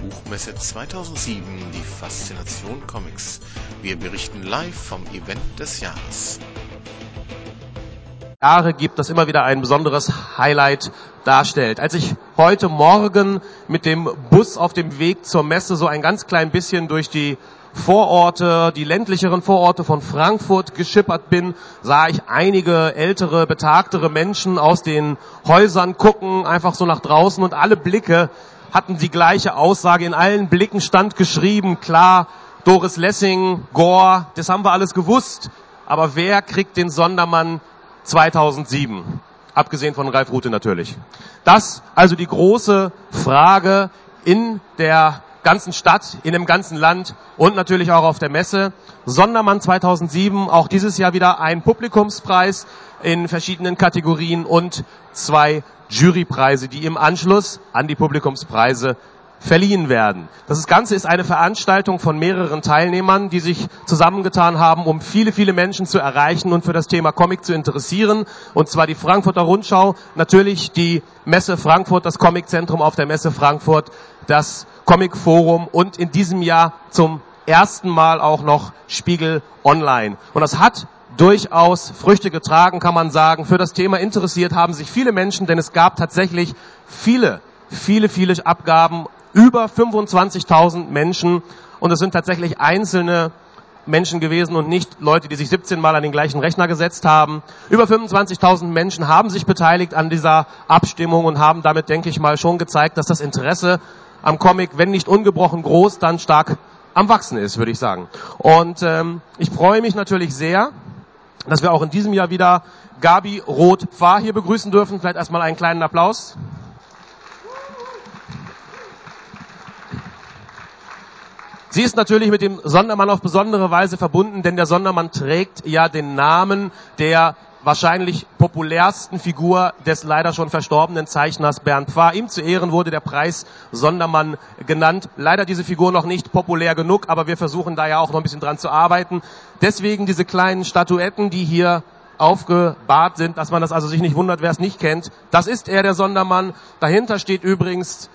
Buchmesse 2007 die Faszination Comics. Wir berichten live vom Event des Jahres. Jahre gibt, das immer wieder ein besonderes Highlight darstellt. Als ich heute Morgen mit dem Bus auf dem Weg zur Messe so ein ganz klein bisschen durch die Vororte, die ländlicheren Vororte von Frankfurt geschippert bin, sah ich einige ältere, betagtere Menschen aus den Häusern gucken, einfach so nach draußen und alle Blicke hatten die gleiche Aussage. In allen Blicken stand geschrieben, klar, Doris Lessing, Gore, das haben wir alles gewusst. Aber wer kriegt den Sondermann 2007? Abgesehen von Ralf Rute natürlich. Das also die große Frage in der ganzen Stadt, in dem ganzen Land und natürlich auch auf der Messe. Sondermann 2007, auch dieses Jahr wieder ein Publikumspreis in verschiedenen Kategorien und zwei Jurypreise, die im Anschluss an die Publikumspreise verliehen werden. Das Ganze ist eine Veranstaltung von mehreren Teilnehmern, die sich zusammengetan haben, um viele, viele Menschen zu erreichen und für das Thema Comic zu interessieren. Und zwar die Frankfurter Rundschau, natürlich die Messe Frankfurt, das Comiczentrum auf der Messe Frankfurt, das Comic Forum und in diesem Jahr zum ersten Mal auch noch Spiegel Online. Und das hat durchaus Früchte getragen, kann man sagen. Für das Thema interessiert haben sich viele Menschen, denn es gab tatsächlich viele, viele, viele Abgaben, über 25.000 Menschen. Und es sind tatsächlich einzelne Menschen gewesen und nicht Leute, die sich 17 Mal an den gleichen Rechner gesetzt haben. Über 25.000 Menschen haben sich beteiligt an dieser Abstimmung und haben damit, denke ich mal, schon gezeigt, dass das Interesse am Comic, wenn nicht ungebrochen groß, dann stark am Wachsen ist, würde ich sagen. Und ähm, ich freue mich natürlich sehr, dass wir auch in diesem Jahr wieder Gabi Roth-Pfarr hier begrüßen dürfen. Vielleicht erstmal einen kleinen Applaus. Sie ist natürlich mit dem Sondermann auf besondere Weise verbunden, denn der Sondermann trägt ja den Namen der wahrscheinlich populärsten Figur des leider schon verstorbenen Zeichners Bernd Pfarr. Ihm zu Ehren wurde der Preis Sondermann genannt. Leider diese Figur noch nicht populär genug, aber wir versuchen da ja auch noch ein bisschen dran zu arbeiten. Deswegen diese kleinen Statuetten, die hier aufgebahrt sind, dass man das also sich nicht wundert, wer es nicht kennt. Das ist er, der Sondermann. Dahinter steht übrigens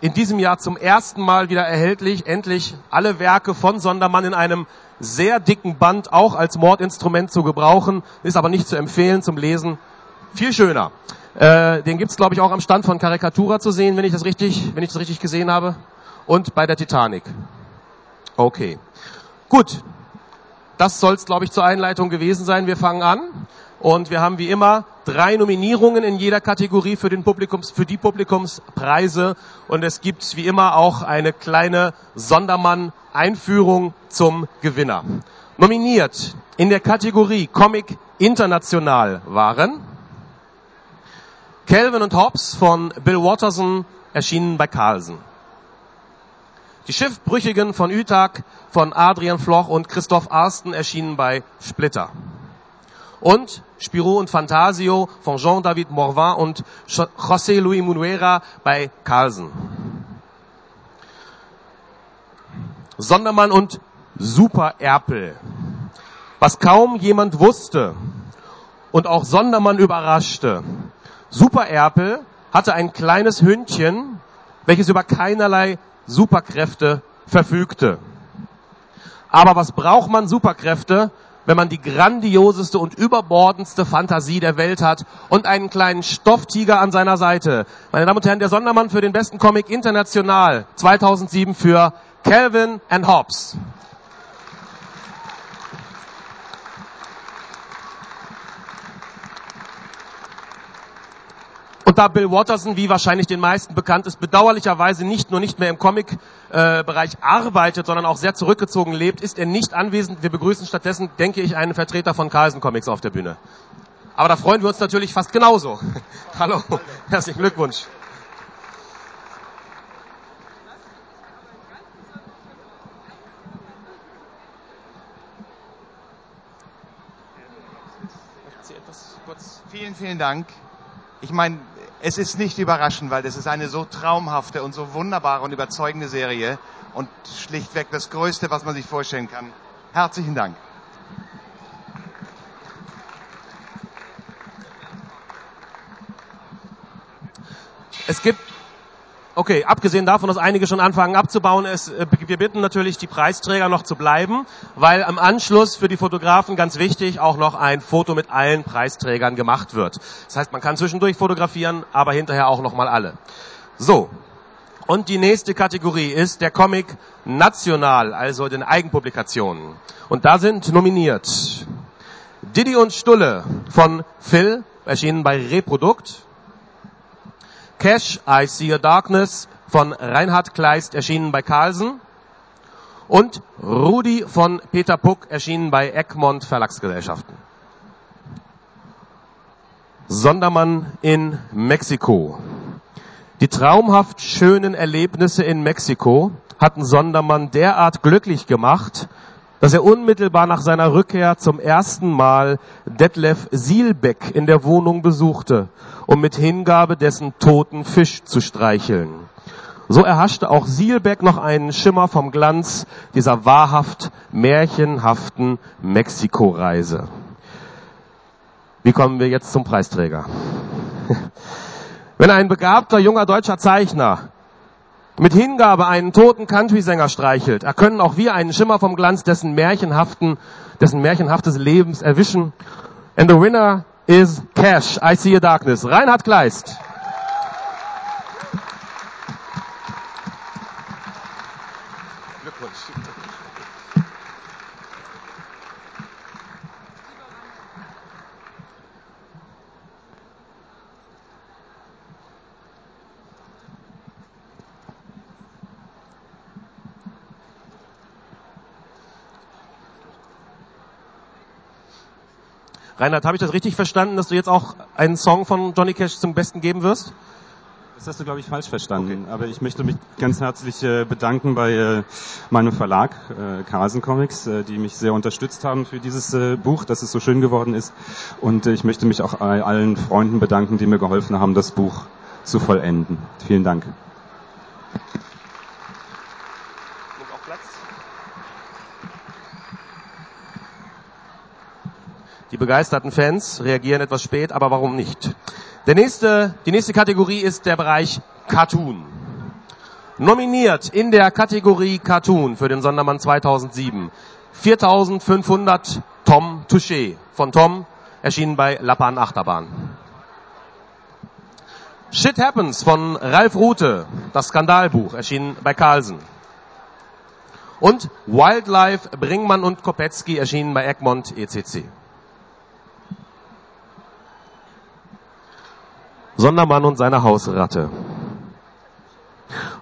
in diesem Jahr zum ersten Mal wieder erhältlich, endlich alle Werke von Sondermann in einem sehr dicken Band auch als Mordinstrument zu gebrauchen, ist aber nicht zu empfehlen zum Lesen. Viel schöner. Äh, den gibt's glaube ich auch am Stand von Karikatura zu sehen, wenn ich das richtig, wenn ich das richtig gesehen habe. Und bei der Titanic. Okay. Gut. Das soll's glaube ich zur Einleitung gewesen sein. Wir fangen an. Und wir haben wie immer drei Nominierungen in jeder Kategorie für, den Publikums, für die Publikumspreise. Und es gibt wie immer auch eine kleine Sondermann-Einführung zum Gewinner. Nominiert in der Kategorie Comic International waren Calvin und Hobbes von Bill Watterson, erschienen bei Carlsen. Die Schiffbrüchigen von Utah von Adrian Floch und Christoph Arsten, erschienen bei Splitter und Spirou und Fantasio von Jean-David Morvan und José Luis Munuera bei Carlsen. Sondermann und Super Erpel. Was kaum jemand wusste und auch Sondermann überraschte. Super Erpel hatte ein kleines Hündchen, welches über keinerlei Superkräfte verfügte. Aber was braucht man Superkräfte, wenn man die grandioseste und überbordendste Fantasie der Welt hat und einen kleinen Stofftiger an seiner Seite. Meine Damen und Herren, der Sondermann für den besten Comic international 2007 für Calvin and Hobbes. Und da Bill Watterson, wie wahrscheinlich den meisten bekannt ist, bedauerlicherweise nicht nur nicht mehr im Comic-Bereich arbeitet, sondern auch sehr zurückgezogen lebt, ist er nicht anwesend. Wir begrüßen stattdessen, denke ich, einen Vertreter von Carlsen Comics auf der Bühne. Aber da freuen wir uns natürlich fast genauso. Hallo, herzlichen Glückwunsch. Vielen, vielen Dank. Ich meine, es ist nicht überraschend, weil das ist eine so traumhafte und so wunderbare und überzeugende Serie und schlichtweg das Größte, was man sich vorstellen kann. Herzlichen Dank. Es gibt Okay, abgesehen davon, dass einige schon anfangen abzubauen, ist, äh, wir bitten natürlich die Preisträger noch zu bleiben, weil am Anschluss für die Fotografen ganz wichtig auch noch ein Foto mit allen Preisträgern gemacht wird. Das heißt, man kann zwischendurch fotografieren, aber hinterher auch noch mal alle. So. Und die nächste Kategorie ist der Comic National, also den Eigenpublikationen. Und da sind nominiert Didi und Stulle von Phil, erschienen bei Reprodukt. Cash, I See a Darkness von Reinhard Kleist, erschienen bei Carlsen. Und Rudi von Peter Puck, erschienen bei Egmont Verlagsgesellschaften. Sondermann in Mexiko. Die traumhaft schönen Erlebnisse in Mexiko hatten Sondermann derart glücklich gemacht, dass er unmittelbar nach seiner Rückkehr zum ersten Mal Detlef Sielbeck in der Wohnung besuchte, um mit Hingabe dessen toten Fisch zu streicheln. So erhaschte auch Sielbeck noch einen Schimmer vom Glanz dieser wahrhaft märchenhaften Mexiko-Reise. Wie kommen wir jetzt zum Preisträger? Wenn ein begabter junger deutscher Zeichner mit Hingabe einen toten Country-Sänger streichelt, erkönnen auch wir einen Schimmer vom Glanz dessen märchenhaften, dessen märchenhaftes Lebens erwischen. And the winner is Cash, I See a Darkness. Reinhard Kleist. Reinhard, habe ich das richtig verstanden, dass du jetzt auch einen Song von Johnny Cash zum Besten geben wirst? Das hast du, glaube ich, falsch verstanden. Okay. Aber ich möchte mich ganz herzlich äh, bedanken bei äh, meinem Verlag, äh, Carlsen Comics, äh, die mich sehr unterstützt haben für dieses äh, Buch, dass es so schön geworden ist. Und äh, ich möchte mich auch allen Freunden bedanken, die mir geholfen haben, das Buch zu vollenden. Vielen Dank. Die begeisterten Fans reagieren etwas spät, aber warum nicht? Der nächste, die nächste Kategorie ist der Bereich Cartoon. Nominiert in der Kategorie Cartoon für den Sondermann 2007 4500 Tom Touché von Tom, erschienen bei Lappan Achterbahn. Shit Happens von Ralf Rute, das Skandalbuch, erschienen bei Carlsen. Und Wildlife Bringmann und Kopetzky, erschienen bei Egmont ECC. Sondermann und seine Hausratte.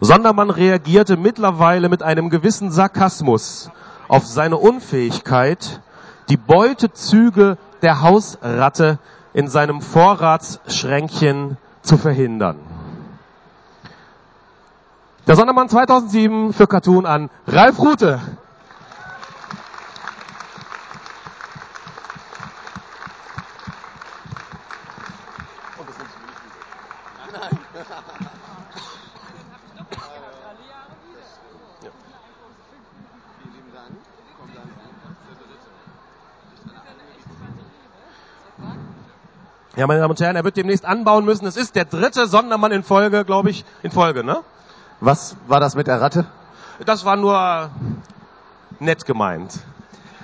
Sondermann reagierte mittlerweile mit einem gewissen Sarkasmus auf seine Unfähigkeit, die Beutezüge der Hausratte in seinem Vorratsschränkchen zu verhindern. Der Sondermann 2007 für Cartoon an Ralf Rute. Ja, meine Damen und Herren, er wird demnächst anbauen müssen. Es ist der dritte Sondermann in Folge, glaube ich, in Folge, ne? Was war das mit der Ratte? Das war nur nett gemeint.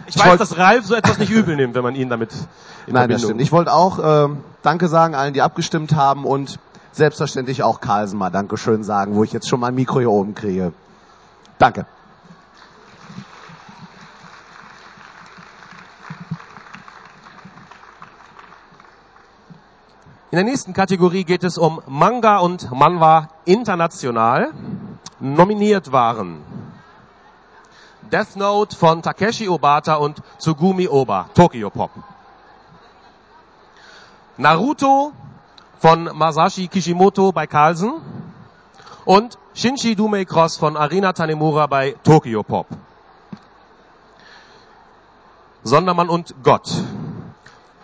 Ich, ich weiß, dass Ralf so etwas nicht übel nimmt, wenn man ihn damit in Nein, das stimmt. Ich wollte auch äh, Danke sagen allen, die abgestimmt haben und selbstverständlich auch Carlsen mal Dankeschön sagen, wo ich jetzt schon mein Mikro hier oben kriege. Danke. In der nächsten Kategorie geht es um Manga und Manwa international. Nominiert waren Death Note von Takeshi Obata und Tsugumi Oba, Tokyo Pop. Naruto von Masashi Kishimoto bei Carlsen und Shinji Dumei Cross von Arina Tanemura bei Tokyo Pop. Sondermann und Gott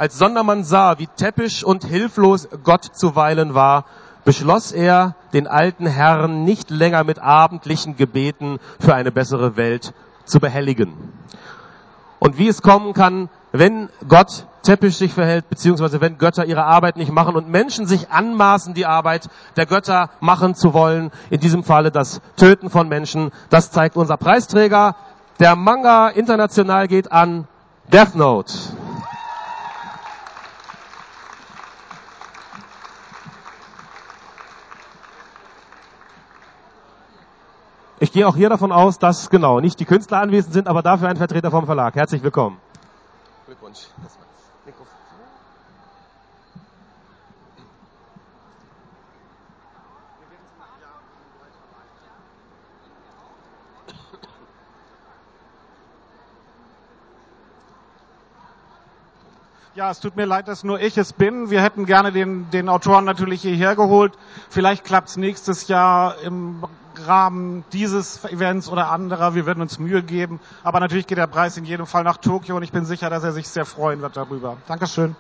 als Sondermann sah, wie täppisch und hilflos Gott zuweilen war, beschloss er, den alten Herrn nicht länger mit abendlichen Gebeten für eine bessere Welt zu behelligen. und wie es kommen kann, wenn Gott Teppich sich verhält, beziehungsweise wenn Götter ihre Arbeit nicht machen und Menschen sich anmaßen, die Arbeit der Götter machen zu wollen. In diesem Falle das Töten von Menschen. Das zeigt unser Preisträger. Der Manga international geht an Death Note. Ich gehe auch hier davon aus, dass genau nicht die Künstler anwesend sind, aber dafür ein Vertreter vom Verlag. Herzlich willkommen. Glückwunsch. Ja, es tut mir leid, dass nur ich es bin. Wir hätten gerne den, den Autoren natürlich hierher geholt. Vielleicht klappt es nächstes Jahr im Rahmen dieses Events oder anderer. Wir werden uns Mühe geben. Aber natürlich geht der Preis in jedem Fall nach Tokio und ich bin sicher, dass er sich sehr freuen wird darüber. Dankeschön.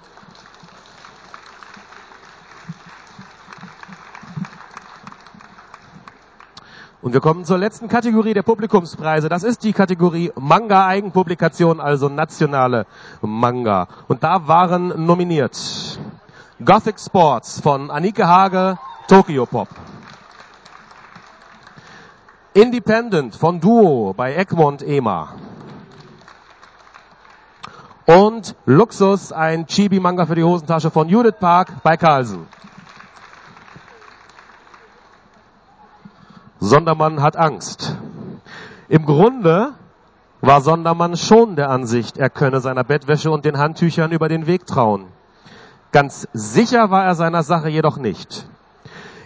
Und wir kommen zur letzten Kategorie der Publikumspreise. Das ist die Kategorie Manga Eigenpublikation, also nationale Manga. Und da waren nominiert Gothic Sports von Anike Hage, Tokyo Pop. Independent von Duo bei Egmont EMA. Und Luxus, ein Chibi-Manga für die Hosentasche von Judith Park bei Carlsen. Sondermann hat Angst. Im Grunde war Sondermann schon der Ansicht, er könne seiner Bettwäsche und den Handtüchern über den Weg trauen. Ganz sicher war er seiner Sache jedoch nicht.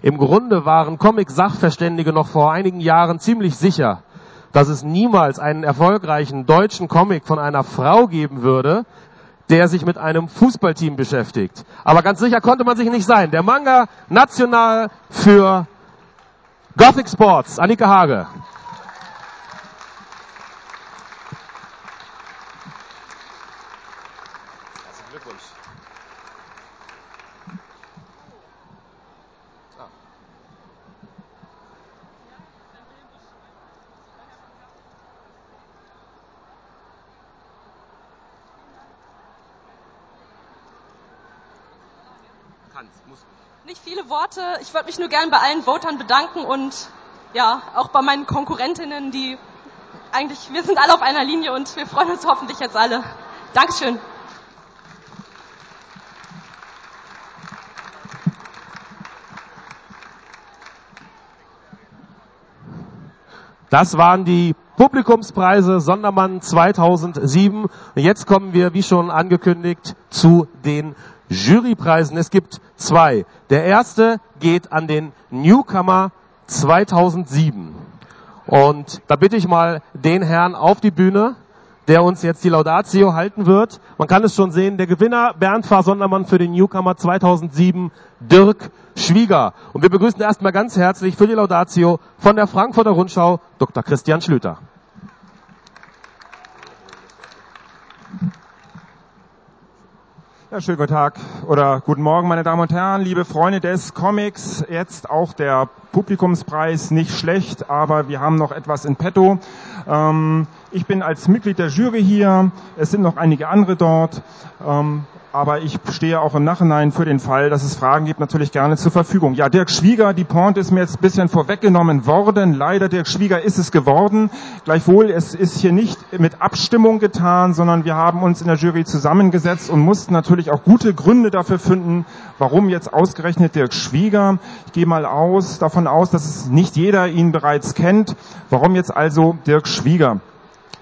Im Grunde waren Comic-Sachverständige noch vor einigen Jahren ziemlich sicher, dass es niemals einen erfolgreichen deutschen Comic von einer Frau geben würde, der sich mit einem Fußballteam beschäftigt. Aber ganz sicher konnte man sich nicht sein. Der Manga national für Gothic Sports, Annika Hage. Nicht viele Worte. Ich wollte mich nur gern bei allen Votern bedanken und ja, auch bei meinen Konkurrentinnen, die eigentlich, wir sind alle auf einer Linie und wir freuen uns hoffentlich jetzt alle. Dankeschön. Das waren die Publikumspreise Sondermann 2007. Und jetzt kommen wir, wie schon angekündigt, zu den Jurypreisen. Es gibt zwei. Der erste geht an den Newcomer 2007. Und da bitte ich mal den Herrn auf die Bühne, der uns jetzt die Laudatio halten wird. Man kann es schon sehen, der Gewinner Bernd Fahr Sondermann für den Newcomer 2007, Dirk Schwieger. Und wir begrüßen erstmal ganz herzlich für die Laudatio von der Frankfurter Rundschau Dr. Christian Schlüter. Ja, schönen guten Tag oder guten Morgen, meine Damen und Herren, liebe Freunde des Comics. Jetzt auch der Publikumspreis nicht schlecht, aber wir haben noch etwas in petto. Ähm, ich bin als Mitglied der Jury hier. Es sind noch einige andere dort. Ähm, aber ich stehe auch im Nachhinein für den Fall, dass es Fragen gibt, natürlich gerne zur Verfügung. Ja, Dirk Schwieger, die Pointe ist mir jetzt ein bisschen vorweggenommen worden. Leider, Dirk Schwieger ist es geworden. Gleichwohl, es ist hier nicht mit Abstimmung getan, sondern wir haben uns in der Jury zusammengesetzt und mussten natürlich auch gute Gründe dafür finden, warum jetzt ausgerechnet Dirk Schwieger. Ich gehe mal aus, davon aus, dass es nicht jeder ihn bereits kennt. Warum jetzt also Dirk Schwieger?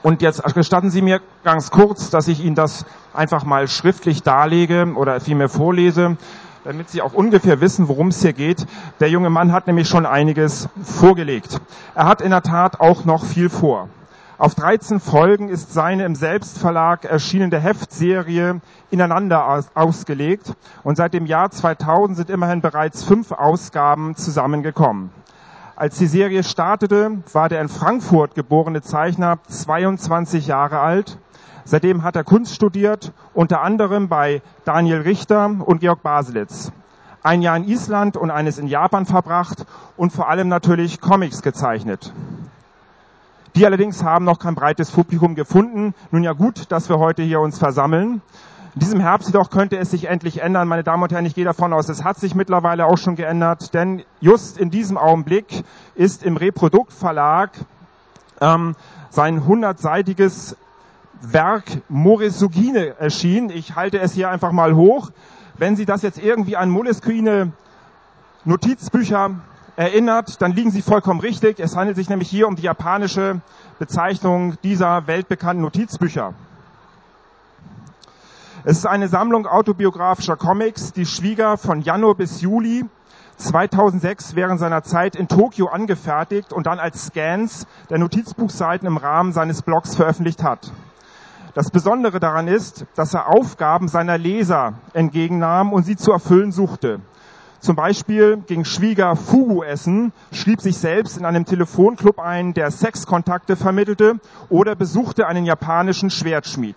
Und jetzt gestatten Sie mir ganz kurz, dass ich Ihnen das einfach mal schriftlich darlege oder vielmehr vorlese, damit Sie auch ungefähr wissen, worum es hier geht. Der junge Mann hat nämlich schon einiges vorgelegt. Er hat in der Tat auch noch viel vor. Auf 13 Folgen ist seine im Selbstverlag erschienene Heftserie ineinander ausgelegt und seit dem Jahr 2000 sind immerhin bereits fünf Ausgaben zusammengekommen. Als die Serie startete, war der in Frankfurt geborene Zeichner 22 Jahre alt. Seitdem hat er Kunst studiert, unter anderem bei Daniel Richter und Georg Baselitz. Ein Jahr in Island und eines in Japan verbracht und vor allem natürlich Comics gezeichnet. Die allerdings haben noch kein breites Publikum gefunden. Nun ja gut, dass wir heute hier uns versammeln. In diesem Herbst jedoch könnte es sich endlich ändern. Meine Damen und Herren, ich gehe davon aus, es hat sich mittlerweile auch schon geändert, denn just in diesem Augenblick ist im Reproduktverlag ähm, sein hundertseitiges Werk Morisugine erschienen. Ich halte es hier einfach mal hoch. Wenn Sie das jetzt irgendwie an Moleskine Notizbücher erinnert, dann liegen Sie vollkommen richtig. Es handelt sich nämlich hier um die japanische Bezeichnung dieser weltbekannten Notizbücher. Es ist eine Sammlung autobiografischer Comics, die Schwieger von Januar bis Juli 2006 während seiner Zeit in Tokio angefertigt und dann als Scans der Notizbuchseiten im Rahmen seines Blogs veröffentlicht hat. Das Besondere daran ist, dass er Aufgaben seiner Leser entgegennahm und sie zu erfüllen suchte. Zum Beispiel ging Schwieger Fugu essen, schrieb sich selbst in einem Telefonclub ein, der Sexkontakte vermittelte oder besuchte einen japanischen Schwertschmied.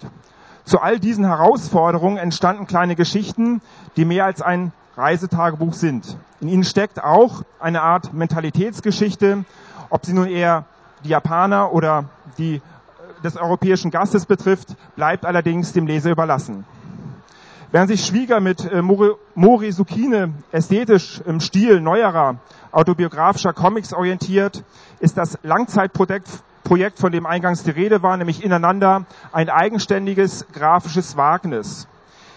Zu all diesen Herausforderungen entstanden kleine Geschichten, die mehr als ein Reisetagebuch sind. In ihnen steckt auch eine Art Mentalitätsgeschichte, ob sie nun eher die Japaner oder die des europäischen Gastes betrifft, bleibt allerdings dem Leser überlassen. Während sich Schwieger mit äh, Mori Sukine ästhetisch im Stil neuerer autobiografischer Comics orientiert, ist das Langzeitprojekt Projekt, von dem eingangs die Rede war, nämlich ineinander ein eigenständiges grafisches Wagnis.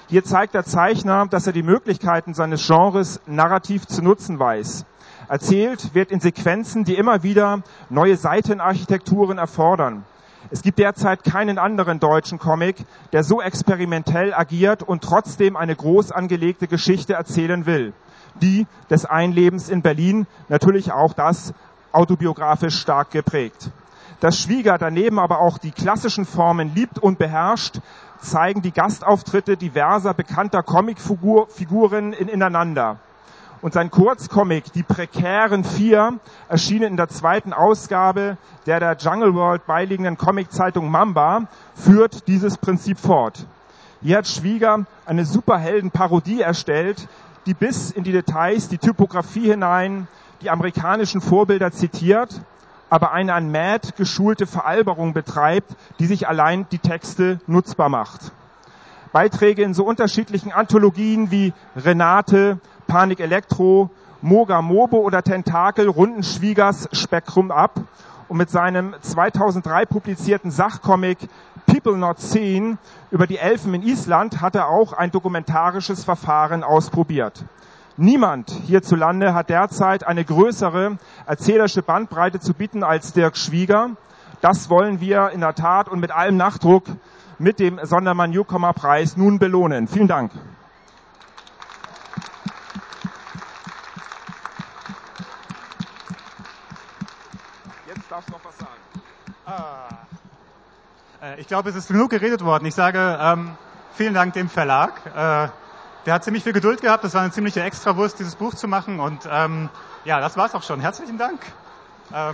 Hier zeigt der Zeichner, dass er die Möglichkeiten seines Genres narrativ zu nutzen weiß. Erzählt wird in Sequenzen, die immer wieder neue Seitenarchitekturen erfordern. Es gibt derzeit keinen anderen deutschen Comic, der so experimentell agiert und trotzdem eine groß angelegte Geschichte erzählen will. Die des Einlebens in Berlin, natürlich auch das autobiografisch stark geprägt. Dass Schwieger daneben aber auch die klassischen Formen liebt und beherrscht, zeigen die Gastauftritte diverser bekannter Comicfiguren in Ineinander. Und sein Kurzcomic, Die prekären Vier, erschienen in der zweiten Ausgabe der der Jungle World beiliegenden Comiczeitung Mamba, führt dieses Prinzip fort. Hier hat Schwieger eine Superheldenparodie erstellt, die bis in die Details, die Typografie hinein, die amerikanischen Vorbilder zitiert aber eine an Mad geschulte Veralberung betreibt, die sich allein die Texte nutzbar macht. Beiträge in so unterschiedlichen Anthologien wie Renate, Panik Elektro, Moga Mobo oder Tentakel runden Schwiegers Spektrum ab und mit seinem 2003 publizierten Sachcomic People Not Seen über die Elfen in Island hat er auch ein dokumentarisches Verfahren ausprobiert. Niemand hierzulande hat derzeit eine größere erzählerische Bandbreite zu bieten als Dirk Schwieger. Das wollen wir in der Tat und mit allem Nachdruck mit dem Sondermann Newcomer Preis nun belohnen. Vielen Dank. Jetzt darfst du noch was sagen. Ah. Äh, ich glaube, es ist genug geredet worden. Ich sage ähm, vielen Dank dem Verlag. Äh, der hat ziemlich viel Geduld gehabt. Das war eine ziemliche Extrawurst, dieses Buch zu machen. Und ähm, ja, das war's auch schon. Herzlichen Dank. Äh,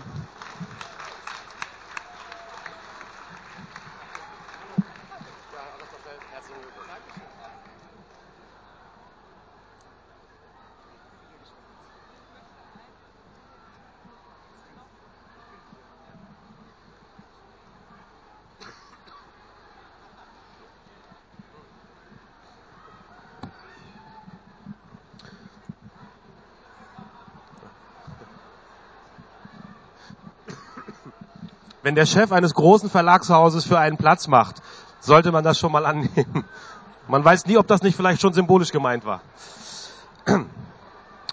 wenn der Chef eines großen Verlagshauses für einen Platz macht, sollte man das schon mal annehmen. Man weiß nie, ob das nicht vielleicht schon symbolisch gemeint war.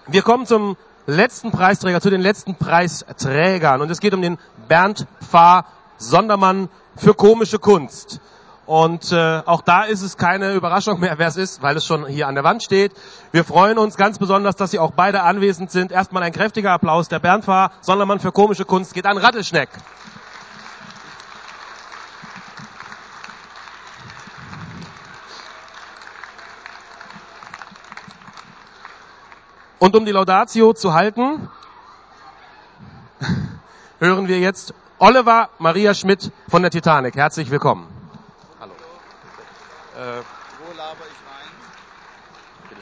Wir kommen zum letzten Preisträger, zu den letzten Preisträgern. Und es geht um den Bernd Pfarr Sondermann für komische Kunst. Und äh, auch da ist es keine Überraschung mehr, wer es ist, weil es schon hier an der Wand steht. Wir freuen uns ganz besonders, dass Sie auch beide anwesend sind. Erstmal ein kräftiger Applaus. Der Bernd Pfarr Sondermann für komische Kunst geht an Rattelschneck. Und um die Laudatio zu halten, hören wir jetzt Oliver Maria Schmidt von der Titanic. Herzlich willkommen. Hallo. Äh, Wo laber ich rein?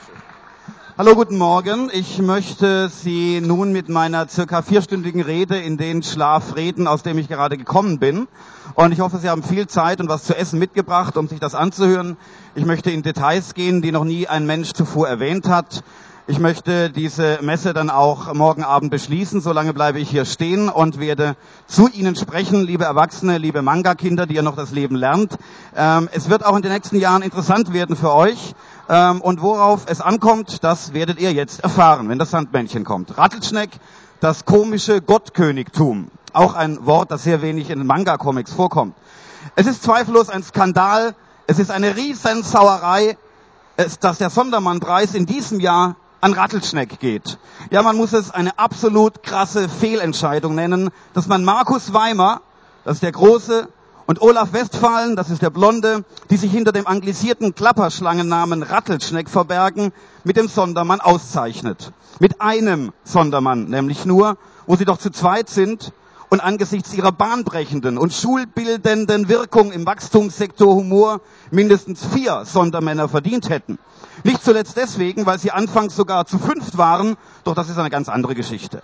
Hallo, guten Morgen. Ich möchte Sie nun mit meiner circa vierstündigen Rede in den Schlaf reden, aus dem ich gerade gekommen bin. Und ich hoffe, Sie haben viel Zeit und was zu essen mitgebracht, um sich das anzuhören. Ich möchte in Details gehen, die noch nie ein Mensch zuvor erwähnt hat. Ich möchte diese Messe dann auch morgen Abend beschließen. Solange bleibe ich hier stehen und werde zu Ihnen sprechen, liebe Erwachsene, liebe Manga-Kinder, die ihr noch das Leben lernt. Ähm, es wird auch in den nächsten Jahren interessant werden für euch. Ähm, und worauf es ankommt, das werdet ihr jetzt erfahren, wenn das Sandmännchen kommt. Rattelschneck, das komische Gottkönigtum. Auch ein Wort, das sehr wenig in Manga-Comics vorkommt. Es ist zweifellos ein Skandal. Es ist eine Riesensauerei, dass der Sondermannpreis in diesem Jahr an Rattelschneck geht. Ja, man muss es eine absolut krasse Fehlentscheidung nennen, dass man Markus Weimer, das ist der große und Olaf Westphalen, das ist der Blonde, die sich hinter dem anglisierten Klapperschlangennamen Rattelschneck verbergen, mit dem Sondermann auszeichnet. Mit einem Sondermann nämlich nur, wo sie doch zu zweit sind und angesichts ihrer bahnbrechenden und schulbildenden Wirkung im Wachstumssektor Humor mindestens vier Sondermänner verdient hätten. Nicht zuletzt deswegen, weil sie anfangs sogar zu fünft waren, doch das ist eine ganz andere Geschichte.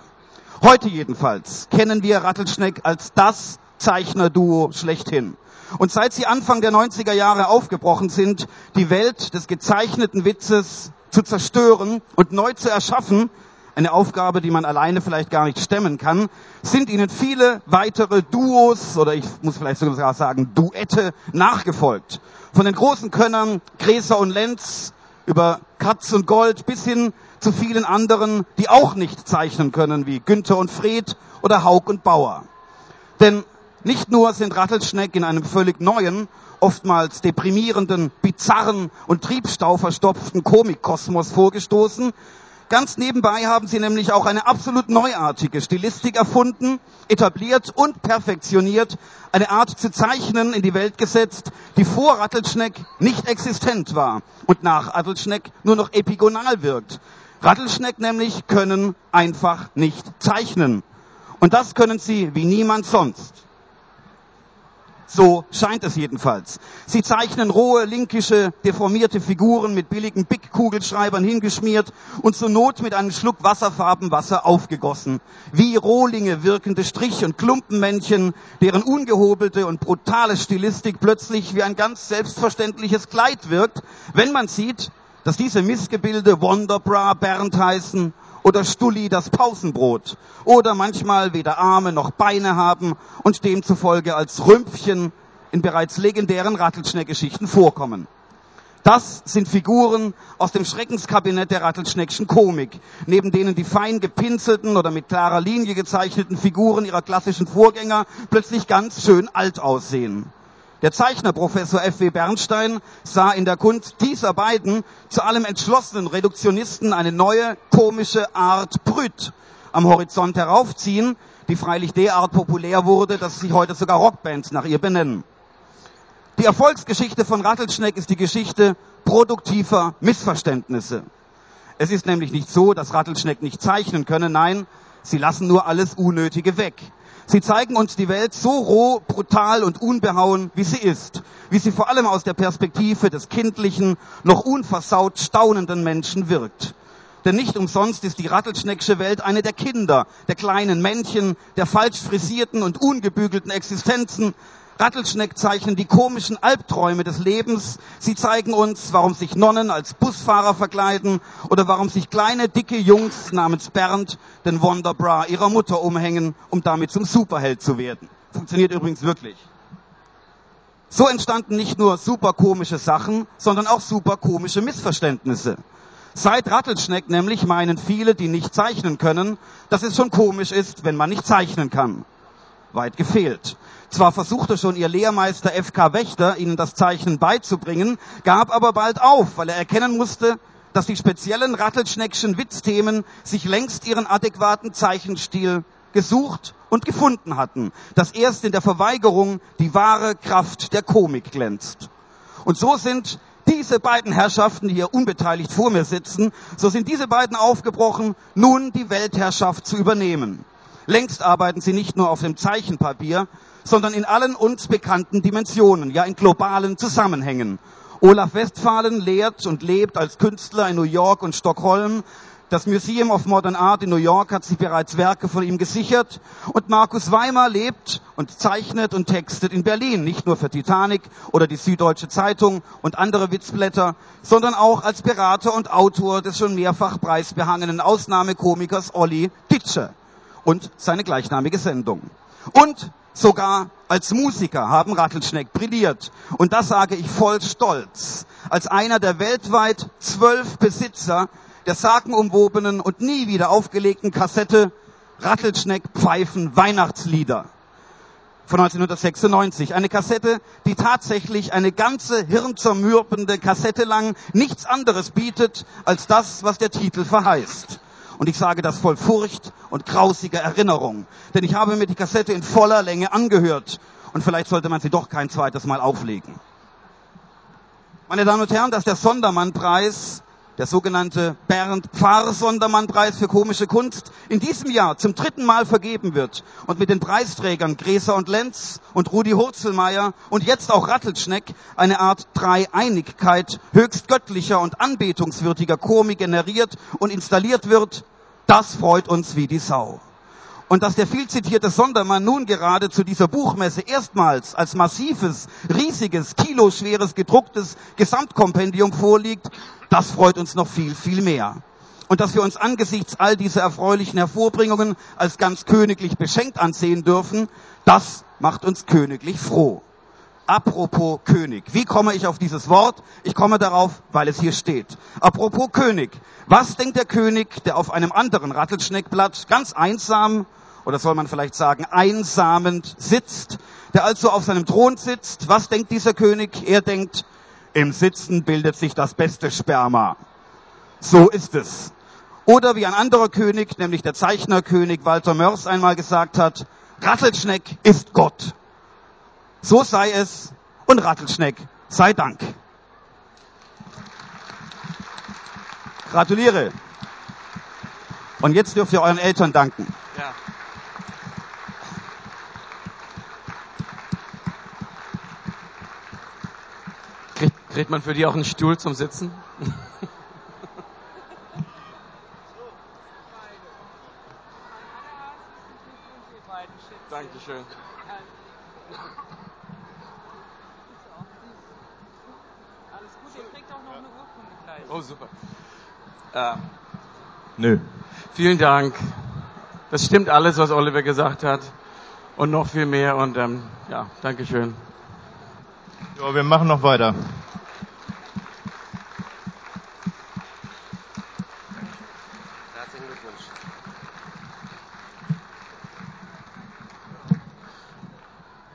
Heute jedenfalls kennen wir Rattelschneck als das Zeichnerduo schlechthin. Und seit sie Anfang der 90er Jahre aufgebrochen sind, die Welt des gezeichneten Witzes zu zerstören und neu zu erschaffen, eine Aufgabe, die man alleine vielleicht gar nicht stemmen kann, sind ihnen viele weitere Duos oder ich muss vielleicht sogar sagen Duette nachgefolgt. Von den großen Könnern Gräser und Lenz über Katz und Gold bis hin zu vielen anderen, die auch nicht zeichnen können, wie Günther und Fred oder Haug und Bauer. Denn nicht nur sind Rattelschneck in einem völlig neuen, oftmals deprimierenden, bizarren und triebstauverstopften Komikkosmos vorgestoßen, Ganz nebenbei haben sie nämlich auch eine absolut neuartige Stilistik erfunden, etabliert und perfektioniert, eine Art zu zeichnen in die Welt gesetzt, die vor Rattelschneck nicht existent war und nach Rattelschneck nur noch epigonal wirkt. Rattelschneck nämlich können einfach nicht zeichnen. Und das können sie wie niemand sonst. So scheint es jedenfalls. Sie zeichnen rohe, linkische, deformierte Figuren mit billigen Big-Kugelschreibern hingeschmiert und zur Not mit einem Schluck Wasserfarbenwasser aufgegossen. Wie Rohlinge wirkende Strich- und Klumpenmännchen, deren ungehobelte und brutale Stilistik plötzlich wie ein ganz selbstverständliches Kleid wirkt, wenn man sieht, dass diese Missgebilde Wonderbra Bernd heißen oder Stulli das Pausenbrot oder manchmal weder Arme noch Beine haben und demzufolge als Rümpfchen in bereits legendären Rattelschneck-Geschichten vorkommen. Das sind Figuren aus dem Schreckenskabinett der Rattelschneckschen Komik, neben denen die fein gepinselten oder mit klarer Linie gezeichneten Figuren ihrer klassischen Vorgänger plötzlich ganz schön alt aussehen. Der Zeichner Professor F.W. Bernstein sah in der Kunst dieser beiden zu allem entschlossenen Reduktionisten eine neue komische Art Brüt am Horizont heraufziehen, die freilich derart populär wurde, dass sich heute sogar Rockbands nach ihr benennen. Die Erfolgsgeschichte von Rattelschneck ist die Geschichte produktiver Missverständnisse. Es ist nämlich nicht so, dass Rattelschneck nicht zeichnen können, nein, sie lassen nur alles Unnötige weg. Sie zeigen uns die Welt so roh, brutal und unbehauen, wie sie ist. Wie sie vor allem aus der Perspektive des kindlichen, noch unversaut staunenden Menschen wirkt. Denn nicht umsonst ist die Rattelschnecksche Welt eine der Kinder, der kleinen Männchen, der falsch frisierten und ungebügelten Existenzen, Rattelschneck zeichnen die komischen Albträume des Lebens. Sie zeigen uns, warum sich Nonnen als Busfahrer verkleiden oder warum sich kleine, dicke Jungs namens Bernd den Wonderbra ihrer Mutter umhängen, um damit zum Superheld zu werden. Funktioniert übrigens wirklich. So entstanden nicht nur super komische Sachen, sondern auch super komische Missverständnisse. Seit Rattelschneck nämlich meinen viele, die nicht zeichnen können, dass es schon komisch ist, wenn man nicht zeichnen kann. Weit gefehlt. Zwar versuchte schon ihr Lehrmeister FK Wächter, ihnen das Zeichnen beizubringen, gab aber bald auf, weil er erkennen musste, dass die speziellen Rattelschneckschen Witzthemen sich längst ihren adäquaten Zeichenstil gesucht und gefunden hatten, dass erst in der Verweigerung die wahre Kraft der Komik glänzt. Und so sind diese beiden Herrschaften, die hier unbeteiligt vor mir sitzen, so sind diese beiden aufgebrochen, nun die Weltherrschaft zu übernehmen. Längst arbeiten sie nicht nur auf dem Zeichenpapier, sondern in allen uns bekannten Dimensionen, ja in globalen Zusammenhängen. Olaf Westphalen lehrt und lebt als Künstler in New York und Stockholm. Das Museum of Modern Art in New York hat sich bereits Werke von ihm gesichert. Und Markus Weimer lebt und zeichnet und textet in Berlin. Nicht nur für Titanic oder die Süddeutsche Zeitung und andere Witzblätter, sondern auch als Berater und Autor des schon mehrfach preisbehangenen Ausnahmekomikers Olli Ditsche und seine gleichnamige Sendung. Und sogar als Musiker haben Rattelschneck brilliert. Und das sage ich voll stolz. Als einer der weltweit zwölf Besitzer der sagenumwobenen und nie wieder aufgelegten Kassette Rattelschneck Pfeifen Weihnachtslieder von 1996. Eine Kassette, die tatsächlich eine ganze hirnzermürbende Kassette lang nichts anderes bietet als das, was der Titel verheißt. Und ich sage das voll Furcht und grausiger Erinnerung. Denn ich habe mir die Kassette in voller Länge angehört. Und vielleicht sollte man sie doch kein zweites Mal auflegen. Meine Damen und Herren, dass der Sondermannpreis der sogenannte Bernd Pfarr Sondermannpreis für komische Kunst in diesem Jahr zum dritten Mal vergeben wird und mit den Preisträgern Gräser und Lenz und Rudi Hurzelmeier und jetzt auch Rattelschneck eine Art Dreieinigkeit höchst göttlicher und anbetungswürdiger Komik generiert und installiert wird, das freut uns wie die Sau. Und dass der viel zitierte Sondermann nun gerade zu dieser Buchmesse erstmals als massives, riesiges, kiloschweres gedrucktes Gesamtkompendium vorliegt, das freut uns noch viel, viel mehr. Und dass wir uns angesichts all dieser erfreulichen Hervorbringungen als ganz königlich beschenkt ansehen dürfen, das macht uns königlich froh. Apropos König. Wie komme ich auf dieses Wort? Ich komme darauf, weil es hier steht. Apropos König. Was denkt der König, der auf einem anderen Rattelschneckblatt ganz einsam, oder soll man vielleicht sagen einsamend sitzt, der also auf seinem Thron sitzt? Was denkt dieser König? Er denkt, im Sitzen bildet sich das beste Sperma. So ist es. Oder wie ein anderer König, nämlich der Zeichnerkönig Walter Mörs einmal gesagt hat, Rattelschneck ist Gott. So sei es und Rattelschneck sei Dank. Gratuliere. Und jetzt dürft ihr euren Eltern danken. Ja. Kriegt man für die auch einen Stuhl zum Sitzen? Dankeschön. Alles gut, ihr kriegt auch noch eine Urkunde gleich. Oh, super. Äh, Nö. Vielen Dank. Das stimmt alles, was Oliver gesagt hat. Und noch viel mehr. Und ähm, ja, Dankeschön. Ja, wir machen noch weiter.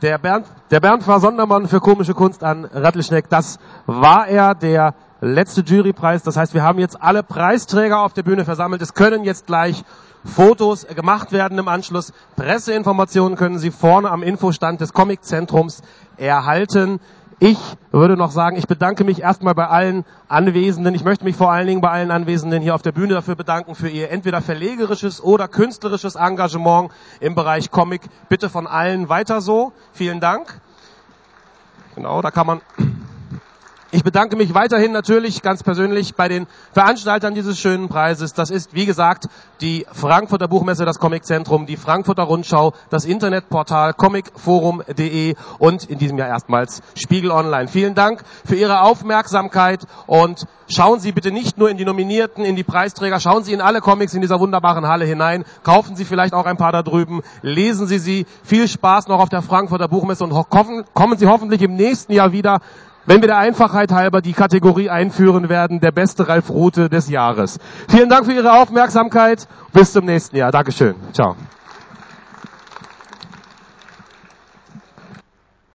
Der Bernd, der Bernd war Sondermann für komische Kunst an Rattelschneck. Das war er, der letzte Jurypreis. Das heißt, wir haben jetzt alle Preisträger auf der Bühne versammelt. Es können jetzt gleich Fotos gemacht werden im Anschluss. Presseinformationen können Sie vorne am Infostand des Comiczentrums erhalten. Ich würde noch sagen, ich bedanke mich erstmal bei allen Anwesenden. Ich möchte mich vor allen Dingen bei allen Anwesenden hier auf der Bühne dafür bedanken, für ihr entweder verlegerisches oder künstlerisches Engagement im Bereich Comic. Bitte von allen weiter so. Vielen Dank. Genau, da kann man ich bedanke mich weiterhin natürlich ganz persönlich bei den Veranstaltern dieses schönen Preises. Das ist, wie gesagt, die Frankfurter Buchmesse, das Comiczentrum, die Frankfurter Rundschau, das Internetportal comicforum.de und in diesem Jahr erstmals Spiegel Online. Vielen Dank für Ihre Aufmerksamkeit und schauen Sie bitte nicht nur in die Nominierten, in die Preisträger, schauen Sie in alle Comics in dieser wunderbaren Halle hinein, kaufen Sie vielleicht auch ein paar da drüben, lesen Sie sie. Viel Spaß noch auf der Frankfurter Buchmesse und kommen Sie hoffentlich im nächsten Jahr wieder wenn wir der Einfachheit halber die Kategorie einführen werden, der beste Ralf Rute des Jahres. Vielen Dank für Ihre Aufmerksamkeit. Bis zum nächsten Jahr. Dankeschön. Ciao.